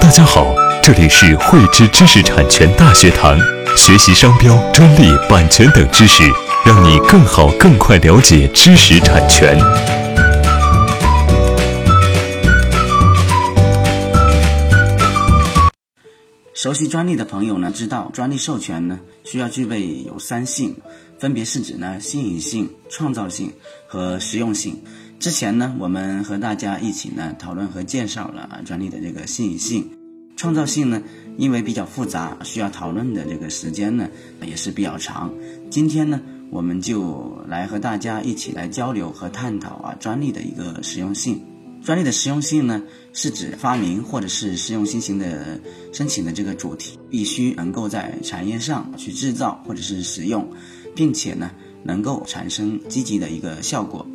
大家好，这里是汇知知识产权大学堂，学习商标、专利、版权等知识，让你更好、更快了解知识产权。熟悉专利的朋友呢，知道专利授权呢需要具备有三性，分别是指呢新颖性、创造性和实用性。之前呢，我们和大家一起呢讨论和介绍了专利的这个新颖性、创造性呢，因为比较复杂，需要讨论的这个时间呢也是比较长。今天呢，我们就来和大家一起来交流和探讨啊专利的一个实用性。专利的实用性呢，是指发明或者是实用新型的申请的这个主题必须能够在产业上去制造或者是使用，并且呢能够产生积极的一个效果。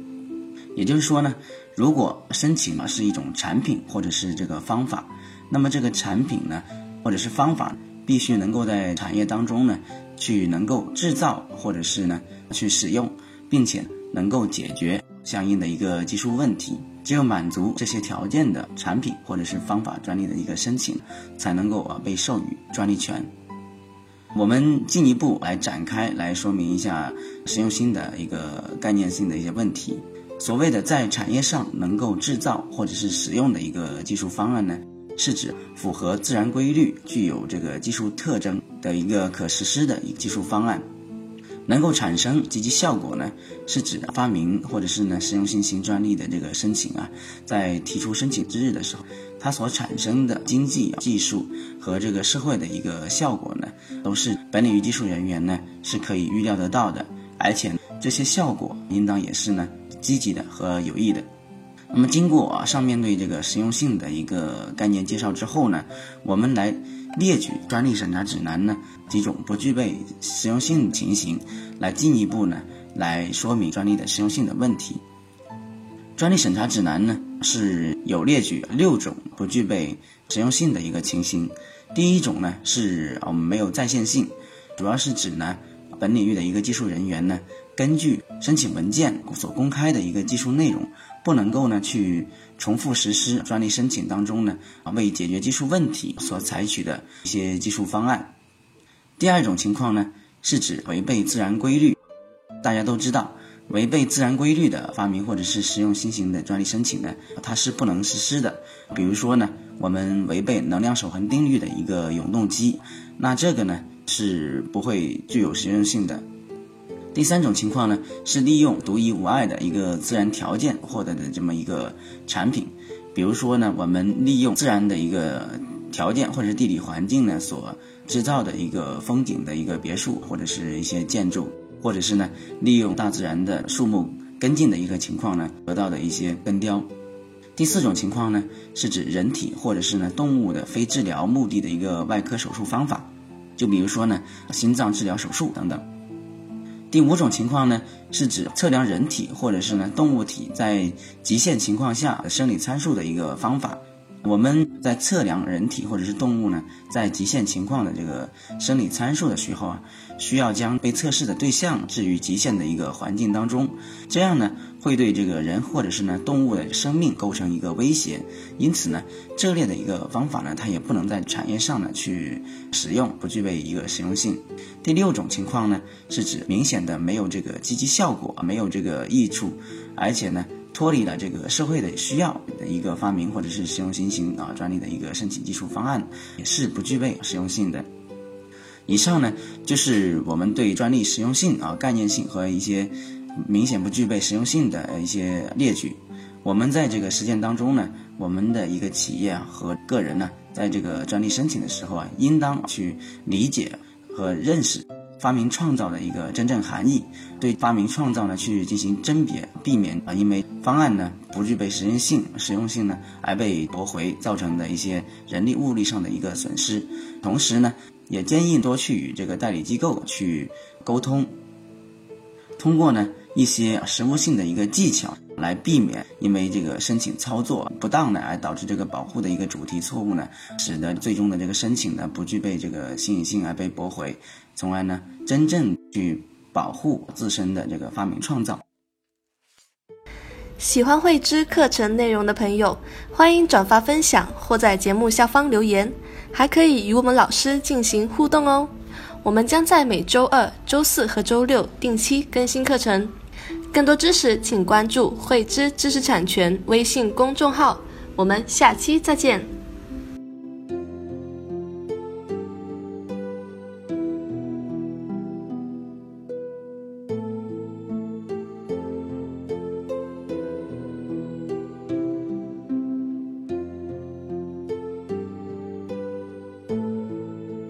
也就是说呢，如果申请呢是一种产品或者是这个方法，那么这个产品呢或者是方法必须能够在产业当中呢去能够制造或者是呢去使用，并且能够解决相应的一个技术问题。只有满足这些条件的产品或者是方法专利的一个申请，才能够啊被授予专利权。我们进一步来展开来说明一下实用性的一个概念性的一些问题。所谓的在产业上能够制造或者是使用的一个技术方案呢，是指符合自然规律、具有这个技术特征的一个可实施的一个技术方案。能够产生积极效果呢，是指发明或者是呢实用新型专利的这个申请啊，在提出申请之日的时候，它所产生的经济、技术和这个社会的一个效果呢，都是本领域技术人员呢是可以预料得到的，而且这些效果应当也是呢积极的和有益的。那么经过啊上面对这个实用性的一个概念介绍之后呢，我们来列举专利审查指南呢几种不具备实用性情形，来进一步呢来说明专利的实用性的问题。专利审查指南呢是有列举六种不具备实用性的一个情形。第一种呢是我们没有在线性，主要是指呢本领域的一个技术人员呢。根据申请文件所公开的一个技术内容，不能够呢去重复实施专利申请当中呢为解决技术问题所采取的一些技术方案。第二种情况呢是指违背自然规律。大家都知道，违背自然规律的发明或者是实用新型的专利申请呢，它是不能实施的。比如说呢，我们违背能量守恒定律的一个永动机，那这个呢是不会具有实用性的。第三种情况呢，是利用独一无二的一个自然条件获得的这么一个产品，比如说呢，我们利用自然的一个条件或者是地理环境呢所制造的一个风景的一个别墅或者是一些建筑，或者是呢利用大自然的树木根茎的一个情况呢得到的一些根雕。第四种情况呢，是指人体或者是呢动物的非治疗目的的一个外科手术方法，就比如说呢心脏治疗手术等等。第五种情况呢，是指测量人体或者是呢动物体在极限情况下生理参数的一个方法。我们在测量人体或者是动物呢，在极限情况的这个生理参数的时候啊，需要将被测试的对象置于极限的一个环境当中，这样呢，会对这个人或者是呢动物的生命构成一个威胁。因此呢，这类的一个方法呢，它也不能在产业上呢去使用，不具备一个实用性。第六种情况呢，是指明显的没有这个积极效果，没有这个益处，而且呢。脱离了这个社会的需要的一个发明或者是实用新型啊专利的一个申请技术方案，也是不具备实用性的。以上呢就是我们对专利实用性啊概念性和一些明显不具备实用性的一些列举。我们在这个实践当中呢，我们的一个企业和个人呢，在这个专利申请的时候啊，应当去理解和认识。发明创造的一个真正含义，对发明创造呢去进行甄别，避免啊因为方案呢不具备实用性、实用性呢而被驳回造成的一些人力物力上的一个损失。同时呢，也建议多去与这个代理机构去沟通，通过呢一些实务性的一个技巧，来避免因为这个申请操作不当呢，而导致这个保护的一个主题错误呢，使得最终的这个申请呢，不具备这个新颖性而被驳回。从而呢，真正去保护自身的这个发明创造。喜欢慧芝课程内容的朋友，欢迎转发分享，或在节目下方留言，还可以与我们老师进行互动哦。我们将在每周二、周四和周六定期更新课程。更多知识请关注慧知知识产权微信公众号，我们下期再见。